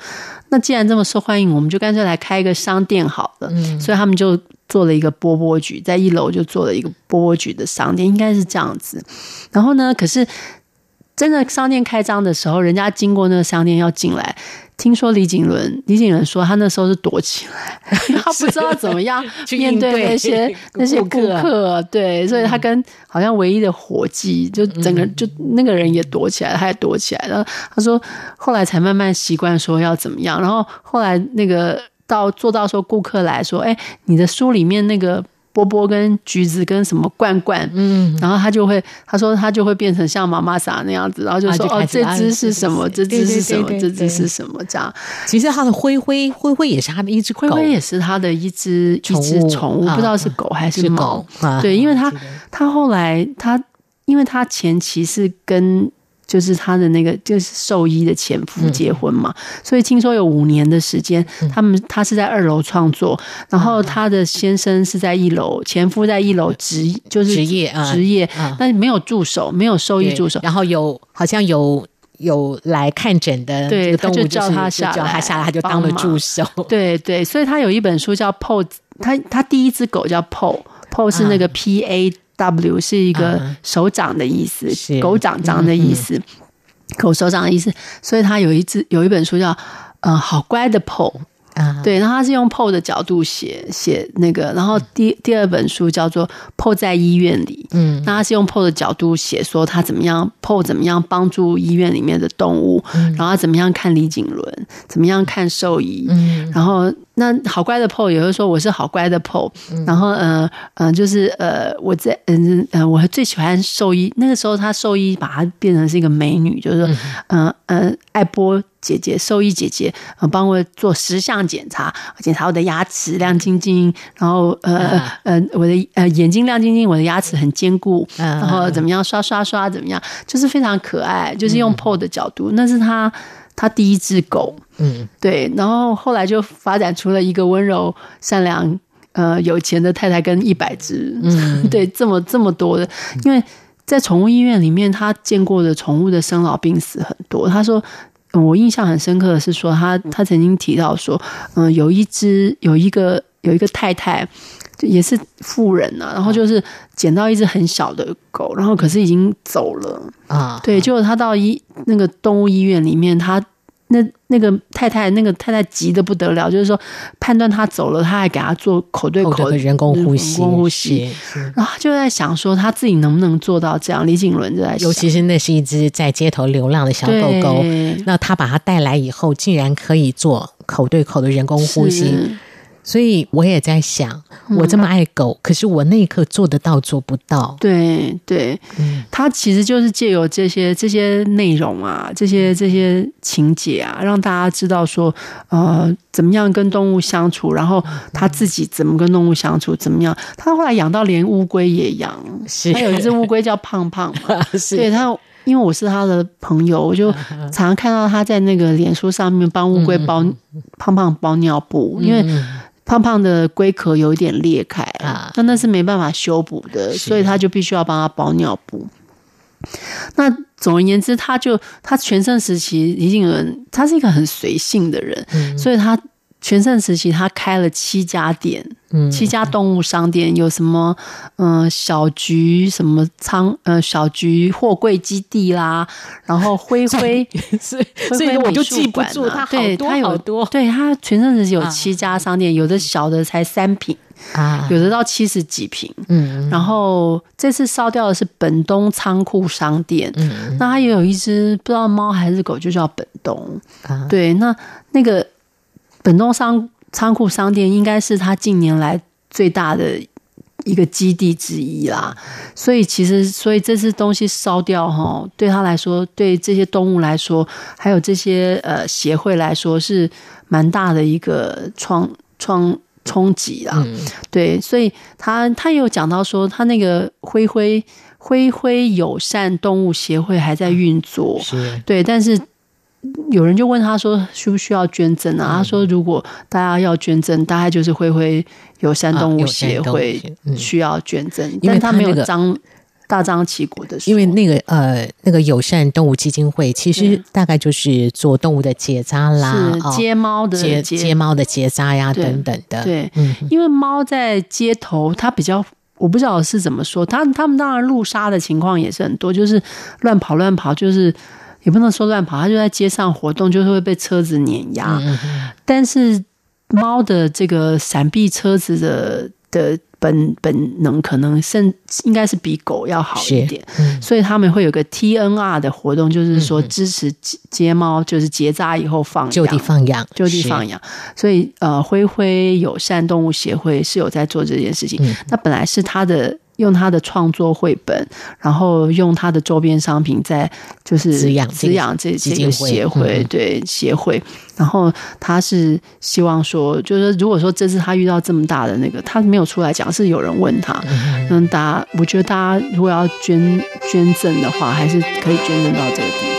那既然这么受欢迎，我们就干脆来开一个商店好了。嗯，所以他们就做了一个波波局，在一楼就做了一个波波局的商店，应该是这样子。然后呢，可是真的商店开张的时候，人家经过那个商店要进来。听说李景伦，李景伦说他那时候是躲起来，他不知道怎么样面 对那些那些顾客，对，所以他跟好像唯一的伙计，就整个就那个人也躲起来，他也躲起来了。他说后来才慢慢习惯说要怎么样，然后后来那个到做到说顾客来说，哎，你的书里面那个。波波跟橘子跟什么罐罐，嗯，然后他就会，他说他就会变成像妈妈撒那样子，然后就说哦，这只是什么？这只是什么？这只是什么？这样。其实他的灰灰灰灰也是他的一只狗，灰灰也是他的一只一只宠物，不知道是狗还是猫。对，因为他他后来他，因为他前期是跟。就是他的那个，就是兽医的前夫结婚嘛，嗯、所以听说有五年的时间，他们他是在二楼创作，嗯、然后他的先生是在一楼，前夫在一楼职就是职业职业，但没有助手，没有兽医助手，然后有好像有有来看诊的，对，他就叫他下叫他下来，他就当了助手，对对，所以他有一本书叫 Po，他他第一只狗叫 Po，Po 是那个 P A。W 是一个手掌的意思，嗯、狗掌掌的意思，嗯、狗手掌的意思，所以他有一只有一本书叫呃好乖的 Po。啊，对，然后他是用 Po 的角度写写那个，然后第第二本书叫做 Po 在医院里，嗯，那他是用 Po 的角度写说他怎么样 Po 怎么样帮助医院里面的动物，嗯、然后他怎么样看李景伦，怎么样看兽医，嗯，然后那好乖的 Po 也会说我是好乖的 Po，嗯、然后呃嗯、呃、就是呃我在嗯呃我最喜欢兽医，那个时候他兽医把它变成是一个美女，就是说嗯。嗯、呃、爱波。姐姐，兽医姐姐，呃，帮我做十项检查，检查我的牙齿亮晶晶，然后呃呃，我的呃眼睛亮晶晶，我的牙齿很坚固，然后怎么样刷刷刷怎么样，就是非常可爱，就是用 Po 的角度，那是他他第一只狗，嗯，对，然后后来就发展出了一个温柔善良呃有钱的太太跟一百只，嗯，对，这么这么多的，因为在宠物医院里面，他见过的宠物的生老病死很多，他说。我印象很深刻的是说，他他曾经提到说，嗯，有一只有一个有一个太太，也是富人呐、啊，然后就是捡到一只很小的狗，然后可是已经走了啊，对，结果他到医那个动物医院里面，他。那那个太太，那个太太急得不得了，就是说判断他走了，他还给他做口对口的人工呼吸，人工呼吸，然后就在想说他自己能不能做到这样。李景伦就在想，尤其是那是一只在街头流浪的小狗狗，那他把它带来以后，竟然可以做口对口的人工呼吸。所以我也在想，我这么爱狗，嗯、可是我那一刻做得到做不到？对对，嗯，他其实就是借由这些这些内容啊，这些这些情节啊，让大家知道说，呃，怎么样跟动物相处，然后他自己怎么跟动物相处，怎么样？他后来养到连乌龟也养，是。他有一只乌龟叫胖胖 对他，因为我是他的朋友，我就常常看到他在那个脸书上面帮乌龟包、嗯、胖胖包尿布，因为。胖胖的龟壳有一点裂开啊，那那是没办法修补的，所以他就必须要帮他包尿布。那总而言之，他就他全盛时期已经有人，他是一个很随性的人，嗯、所以他。全盛时期，他开了七家店，嗯，七家动物商店，有什么，嗯、呃，小菊什么仓，呃，小菊货柜基地啦，然后灰灰，所以所以我就记不住他好多对他有好多，对他全盛时期有七家商店，啊、有的小的才三坪啊，有的到七十几坪，嗯，然后这次烧掉的是本东仓库商店，嗯，那他也有一只不知道猫还是狗，就叫本东，啊，对，那那个。本东商仓库商店应该是他近年来最大的一个基地之一啦，所以其实，所以这次东西烧掉哈，对他来说，对这些动物来说，还有这些呃协会来说，是蛮大的一个创创冲击啦。对，所以他他有讲到说，他那个灰灰灰灰友善动物协会还在运作，是对，但是。有人就问他说：“需不需要捐赠啊？”嗯、他说：“如果大家要捐赠，大概就是灰灰友善动物协会需要捐赠，因为他没有张大张旗鼓的。因为那个呃，那个友善动物基金会其实大概就是做动物的结扎啦，是接猫的接接猫的结扎呀等等的。对，嗯、因为猫在街头，它比较我不知道是怎么说，它他们当然路杀的情况也是很多，就是乱跑乱跑，就是。也不能说乱跑，它就在街上活动，就是会被车子碾压。嗯、但是猫的这个闪避车子的的本本能，可能甚应该是比狗要好一点。嗯、所以他们会有个 TNR 的活动，就是说支持接猫，就是结扎以后放养，就地放养，就地放养。所以呃，灰灰友善动物协会是有在做这件事情。嗯、那本来是它的。用他的创作绘本，然后用他的周边商品，在就是滋养滋养这这个协会，对协会。然后他是希望说，就是如果说这次他遇到这么大的那个，他没有出来讲，是有人问他，嗯，大家我觉得大家如果要捐捐赠的话，还是可以捐赠到这个地方。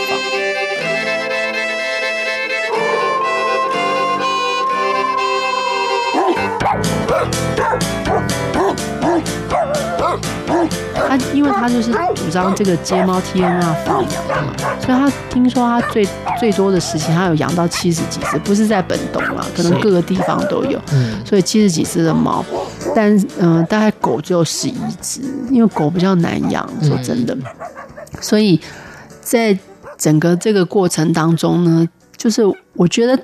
他因为他就是主张这个接猫 TNR 放养的嘛，所以他听说他最最多的时期，他有养到七十几只，不是在本东啊，可能各个地方都有，所以七十几只的猫，但嗯、呃，大概狗只有十一只，因为狗比较难养，说真的，所以在整个这个过程当中呢，就是我觉得。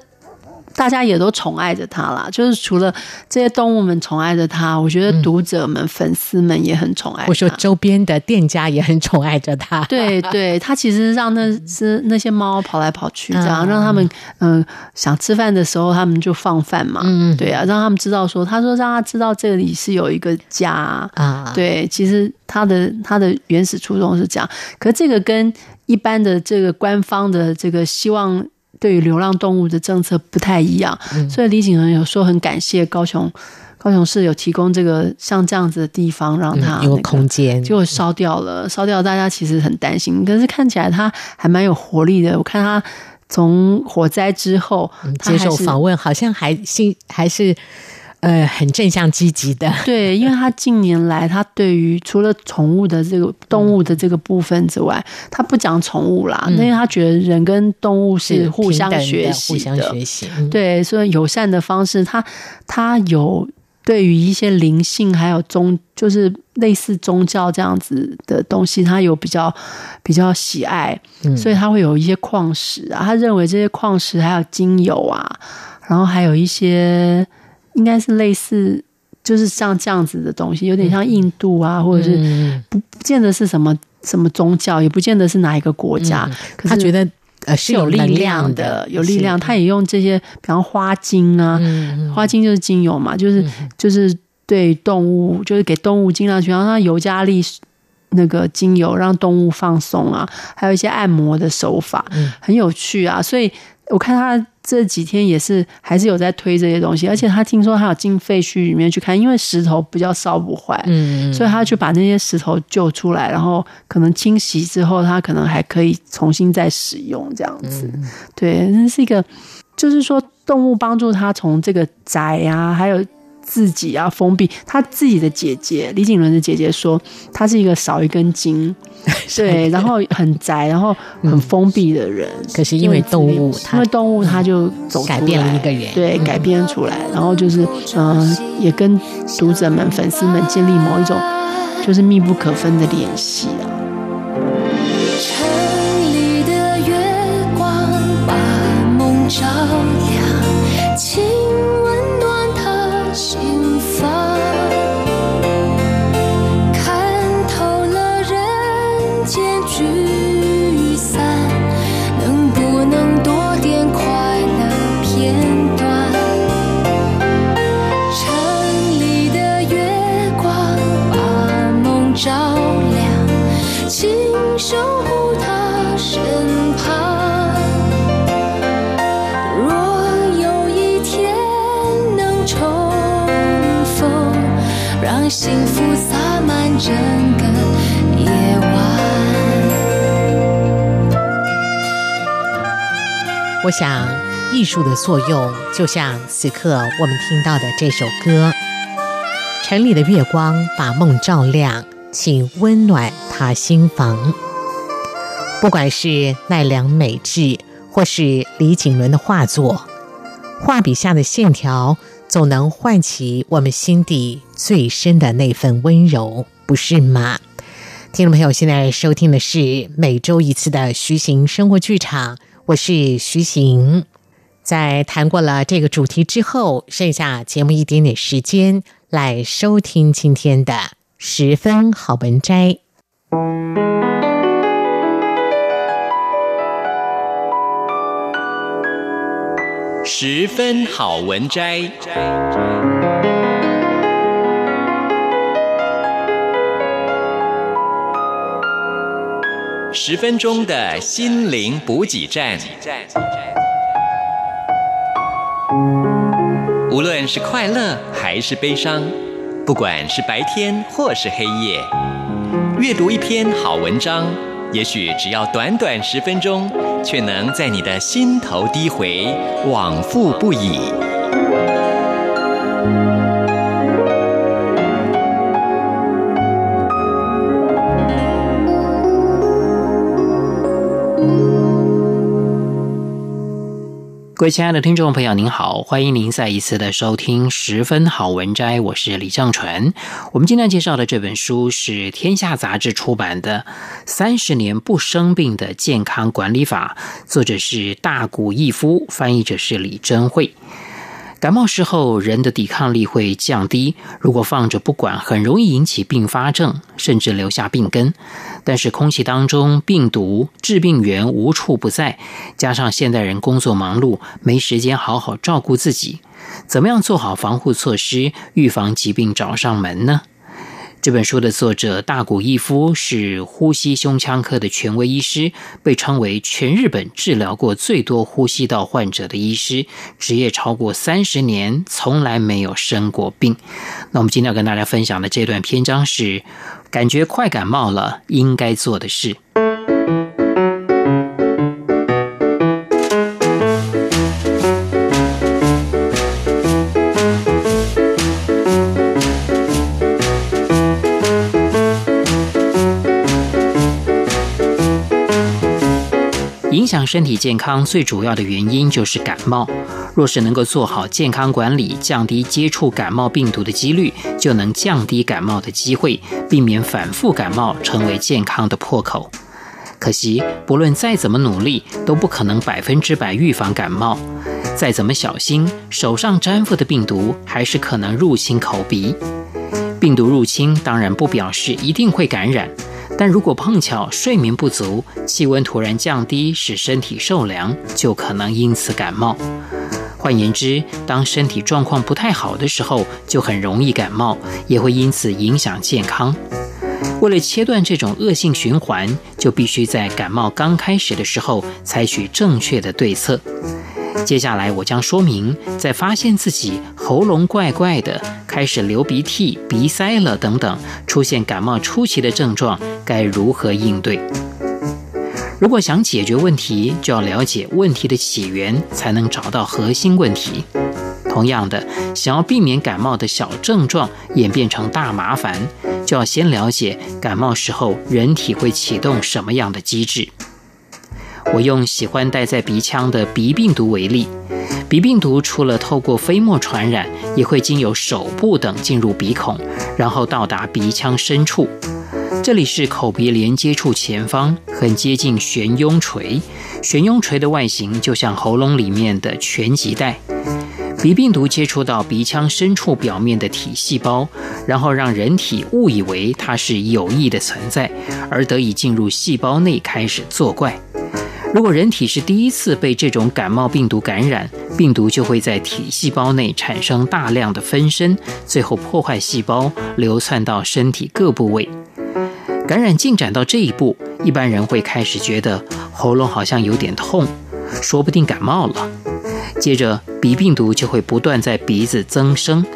大家也都宠爱着他啦，就是除了这些动物们宠爱着他，我觉得读者们、嗯、粉丝们也很宠爱。我说周边的店家也很宠爱着他。对对，他其实让那只那些猫跑来跑去，这样、嗯、让他们嗯、呃、想吃饭的时候，他们就放饭嘛。嗯，对啊，让他们知道说，他说让他知道这里是有一个家啊。对，其实他的他的原始初衷是这样，可这个跟一般的这个官方的这个希望。对于流浪动物的政策不太一样，嗯、所以李景恒有说很感谢高雄，高雄市有提供这个像这样子的地方，让它、那个、有空间，结果烧掉了，烧掉，大家其实很担心，可是看起来他还蛮有活力的。我看他从火灾之后、嗯、接受访问，好像还心还是。呃，很正向积极的，对，因为他近年来，他对于除了宠物的这个动物的这个部分之外，他不讲宠物啦，因为他觉得人跟动物是互相学习的，互相学习，对，所以友善的方式，他他有对于一些灵性还有宗，就是类似宗教这样子的东西，他有比较比较喜爱，所以他会有一些矿石啊，他认为这些矿石还有精油啊，然后还有一些。应该是类似，就是像这样子的东西，有点像印度啊，或者是不不见得是什么什么宗教，也不见得是哪一个国家。可是他觉得呃是有力量的，有力量。他也用这些，比方花精啊，花精就是精油嘛，就是就是对动物，就是给动物尽量去让它尤加利那个精油让动物放松啊，还有一些按摩的手法，很有趣啊。所以我看他。这几天也是还是有在推这些东西，而且他听说他有进废墟里面去看，因为石头比较烧不坏，嗯，所以他就把那些石头救出来，然后可能清洗之后，他可能还可以重新再使用这样子。对，那是一个，就是说动物帮助他从这个宅啊，还有自己啊封闭。他自己的姐姐李景伦的姐姐说，他是一个少一根筋，对，然后很宅，然后很封闭的人。可是因为动物，因为动物他就走改变了一个人，对，改变出来，然后就是嗯、呃，也跟读者们、粉丝们建立某一种就是密不可分的联系啊。我想，艺术的作用就像此刻我们听到的这首歌：“城里的月光把梦照亮，请温暖他心房。”不管是奈良美智，或是李景伦的画作，画笔下的线条。总能唤起我们心底最深的那份温柔，不是吗？听众朋友，现在收听的是每周一次的徐行生活剧场，我是徐行。在谈过了这个主题之后，剩下节目一点点时间来收听今天的十分好文摘。十分好文摘。十分钟的心灵补给站。无论是快乐还是悲伤，不管是白天或是黑夜，阅读一篇好文章，也许只要短短十分钟。却能在你的心头低回，往复不已。各位亲爱的听众朋友，您好，欢迎您再一次的收听《十分好文摘》，我是李正纯。我们今天介绍的这本书是天下杂志出版的《三十年不生病的健康管理法》，作者是大谷义夫，翻译者是李珍慧。感冒时候，人的抵抗力会降低，如果放着不管，很容易引起并发症，甚至留下病根。但是空气当中病毒、致病源无处不在，加上现代人工作忙碌，没时间好好照顾自己，怎么样做好防护措施，预防疾病找上门呢？这本书的作者大谷义夫是呼吸胸腔科的权威医师，被称为全日本治疗过最多呼吸道患者的医师，职业超过三十年，从来没有生过病。那我们今天要跟大家分享的这段篇章是：感觉快感冒了，应该做的事。影响身体健康最主要的原因就是感冒。若是能够做好健康管理，降低接触感冒病毒的几率，就能降低感冒的机会，避免反复感冒成为健康的破口。可惜，不论再怎么努力，都不可能百分之百预防感冒。再怎么小心，手上沾附的病毒还是可能入侵口鼻。病毒入侵当然不表示一定会感染。但如果碰巧睡眠不足，气温突然降低，使身体受凉，就可能因此感冒。换言之，当身体状况不太好的时候，就很容易感冒，也会因此影响健康。为了切断这种恶性循环，就必须在感冒刚开始的时候采取正确的对策。接下来我将说明，在发现自己喉咙怪怪的、开始流鼻涕、鼻塞了等等，出现感冒初期的症状，该如何应对。如果想解决问题，就要了解问题的起源，才能找到核心问题。同样的，想要避免感冒的小症状演变成大麻烦，就要先了解感冒时候人体会启动什么样的机制。我用喜欢待在鼻腔的鼻病毒为例，鼻病毒除了透过飞沫传染，也会经由手部等进入鼻孔，然后到达鼻腔深处。这里是口鼻连接处前方，很接近悬雍垂。悬雍垂的外形就像喉咙里面的拳击带。鼻病毒接触到鼻腔深处表面的体细胞，然后让人体误以为它是有益的存在，而得以进入细胞内开始作怪。如果人体是第一次被这种感冒病毒感染，病毒就会在体细胞内产生大量的分身，最后破坏细胞，流窜到身体各部位。感染进展到这一步，一般人会开始觉得喉咙好像有点痛，说不定感冒了。接着，鼻病毒就会不断在鼻子增生，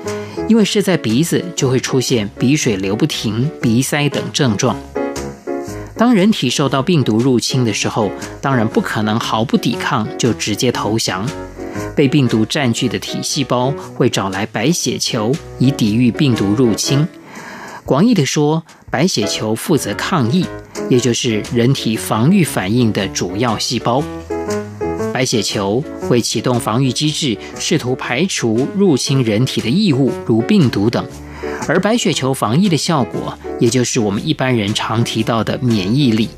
因为是在鼻子，就会出现鼻水流不停、鼻塞等症状。当人体受到病毒入侵的时候，当然不可能毫不抵抗就直接投降。被病毒占据的体细胞会找来白血球，以抵御病毒入侵。广义的说，白血球负责抗疫，也就是人体防御反应的主要细胞。白血球会启动防御机制，试图排除入侵人体的异物，如病毒等。而白血球防疫的效果，也就是我们一般人常提到的免疫力。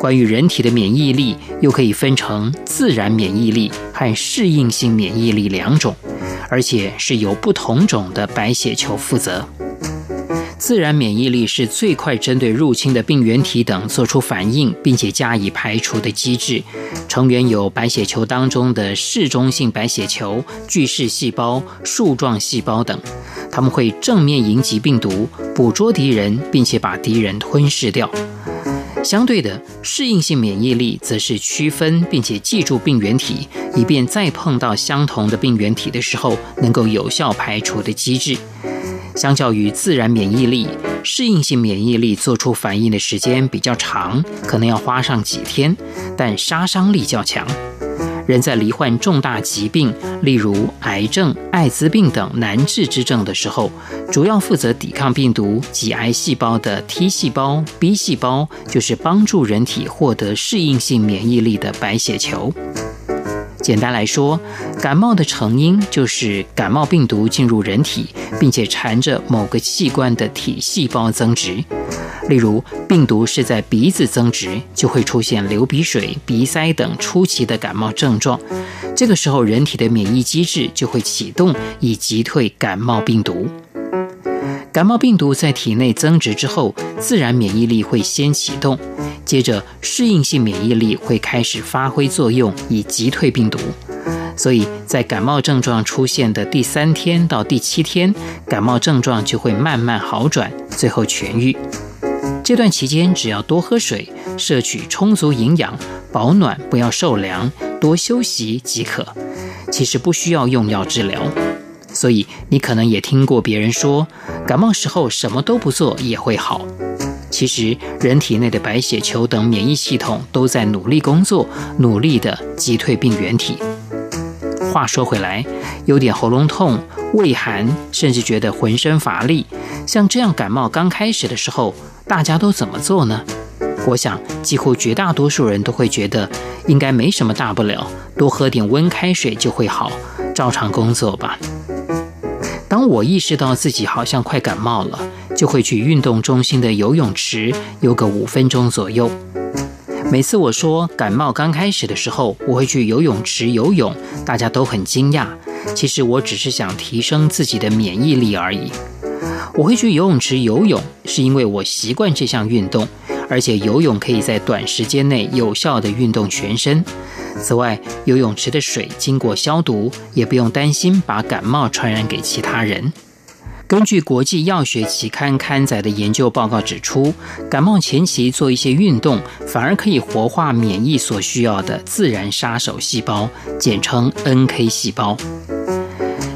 关于人体的免疫力，又可以分成自然免疫力和适应性免疫力两种，而且是由不同种的白血球负责。自然免疫力是最快针对入侵的病原体等做出反应，并且加以排除的机制。成员有白血球当中的嗜中性白血球、巨噬细胞、树状细胞等，它们会正面迎击病毒，捕捉敌人，并且把敌人吞噬掉。相对的，适应性免疫力则是区分并且记住病原体，以便再碰到相同的病原体的时候，能够有效排除的机制。相较于自然免疫力，适应性免疫力做出反应的时间比较长，可能要花上几天，但杀伤力较强。人在罹患重大疾病，例如癌症、艾滋病等难治之症的时候，主要负责抵抗病毒及癌细胞的 T 细胞、B 细胞，就是帮助人体获得适应性免疫力的白血球。简单来说，感冒的成因就是感冒病毒进入人体，并且缠着某个器官的体细胞增殖。例如，病毒是在鼻子增殖，就会出现流鼻水、鼻塞等初期的感冒症状。这个时候，人体的免疫机制就会启动，以击退感冒病毒。感冒病毒在体内增殖之后，自然免疫力会先启动。接着，适应性免疫力会开始发挥作用，以击退病毒。所以在感冒症状出现的第三天到第七天，感冒症状就会慢慢好转，最后痊愈。这段期间，只要多喝水，摄取充足营养，保暖，不要受凉，多休息即可。其实不需要用药治疗。所以你可能也听过别人说，感冒时候什么都不做也会好。其实，人体内的白血球等免疫系统都在努力工作，努力地击退病原体。话说回来，有点喉咙痛、畏寒，甚至觉得浑身乏力，像这样感冒刚开始的时候，大家都怎么做呢？我想，几乎绝大多数人都会觉得应该没什么大不了，多喝点温开水就会好，照常工作吧。当我意识到自己好像快感冒了，就会去运动中心的游泳池游个五分钟左右。每次我说感冒刚开始的时候，我会去游泳池游泳，大家都很惊讶。其实我只是想提升自己的免疫力而已。我会去游泳池游泳，是因为我习惯这项运动。而且游泳可以在短时间内有效地运动全身。此外，游泳池的水经过消毒，也不用担心把感冒传染给其他人。根据国际药学期刊刊载的研究报告指出，感冒前期做一些运动，反而可以活化免疫所需要的自然杀手细胞，简称 NK 细胞。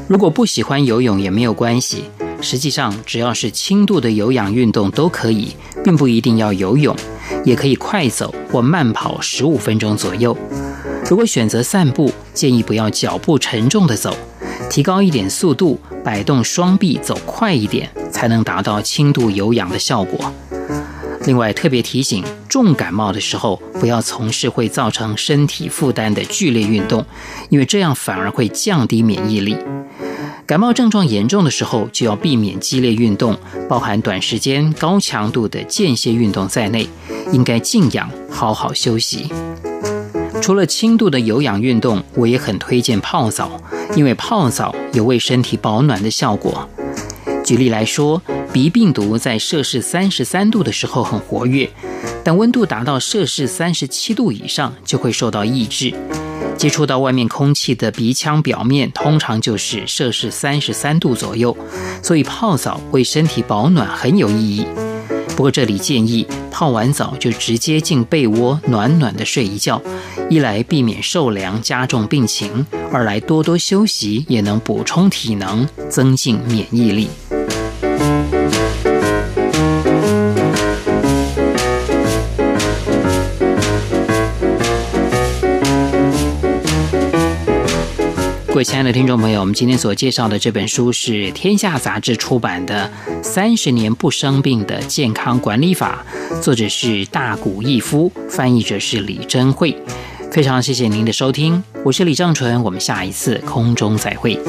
如果不喜欢游泳也没有关系。实际上，只要是轻度的有氧运动都可以，并不一定要游泳，也可以快走或慢跑十五分钟左右。如果选择散步，建议不要脚步沉重的走，提高一点速度，摆动双臂走快一点，才能达到轻度有氧的效果。另外，特别提醒，重感冒的时候不要从事会造成身体负担的剧烈运动，因为这样反而会降低免疫力。感冒症状严重的时候，就要避免激烈运动，包含短时间高强度的间歇运动在内，应该静养，好好休息。除了轻度的有氧运动，我也很推荐泡澡，因为泡澡有为身体保暖的效果。举例来说，鼻病毒在摄氏三十三度的时候很活跃，但温度达到摄氏三十七度以上就会受到抑制。接触到外面空气的鼻腔表面通常就是摄氏三十三度左右，所以泡澡为身体保暖很有意义。不过这里建议泡完澡就直接进被窝暖暖的睡一觉，一来避免受凉加重病情，二来多多休息也能补充体能，增进免疫力。各位亲爱的听众朋友，我们今天所介绍的这本书是《天下杂志》出版的《三十年不生病的健康管理法》，作者是大谷义夫，翻译者是李珍慧。非常谢谢您的收听，我是李正淳，我们下一次空中再会。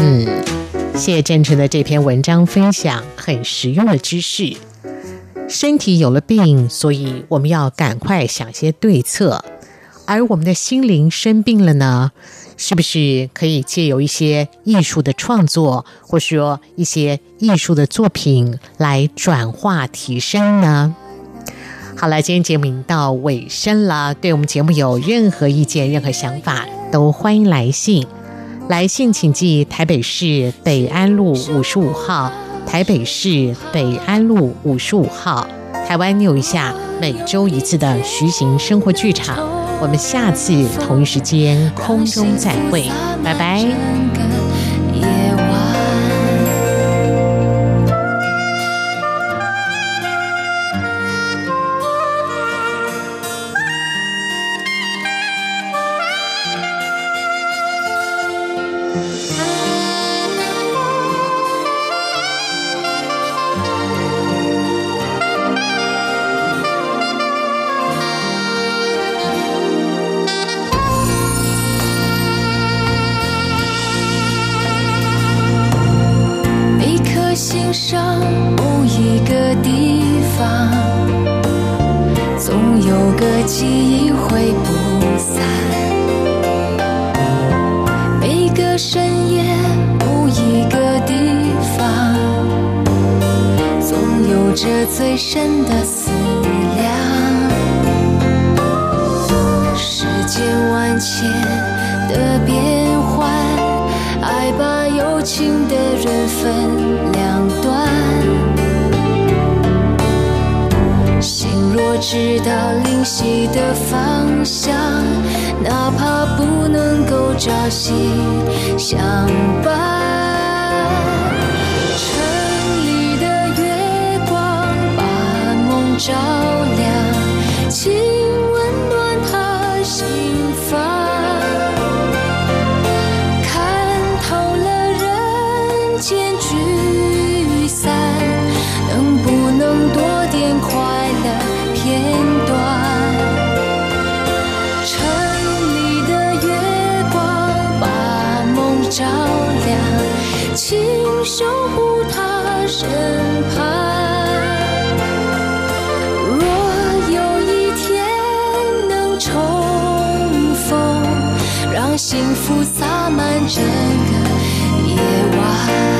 嗯，谢谢正淳的这篇文章分享，很实用的知识。身体有了病，所以我们要赶快想些对策。而我们的心灵生病了呢，是不是可以借由一些艺术的创作，或说一些艺术的作品来转化提升呢？好了，今天节目已经到尾声了。对我们节目有任何意见、任何想法，都欢迎来信。来信请寄台北市北安路五十五号。台北市北安路五十五号，台湾 New 一下每周一次的徐行生活剧场，我们下次同一时间空中再会，拜拜。亮量幸福洒满整个夜晚。